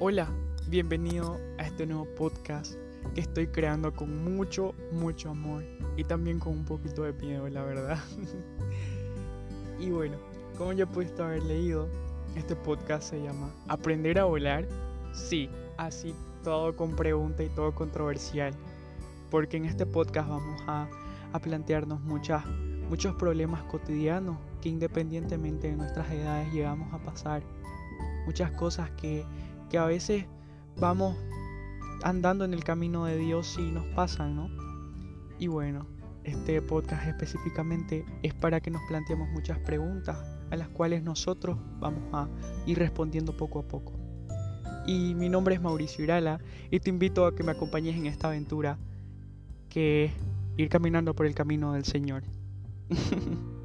Hola, bienvenido a este nuevo podcast que estoy creando con mucho, mucho amor y también con un poquito de miedo, la verdad. y bueno, como ya pudiste haber leído, este podcast se llama Aprender a volar. Sí, así todo con pregunta y todo controversial. Porque en este podcast vamos a, a plantearnos muchas, muchos problemas cotidianos que independientemente de nuestras edades llegamos a pasar. Muchas cosas que que a veces vamos andando en el camino de Dios y nos pasan, ¿no? Y bueno, este podcast específicamente es para que nos planteemos muchas preguntas a las cuales nosotros vamos a ir respondiendo poco a poco. Y mi nombre es Mauricio Irala y te invito a que me acompañes en esta aventura que es ir caminando por el camino del Señor.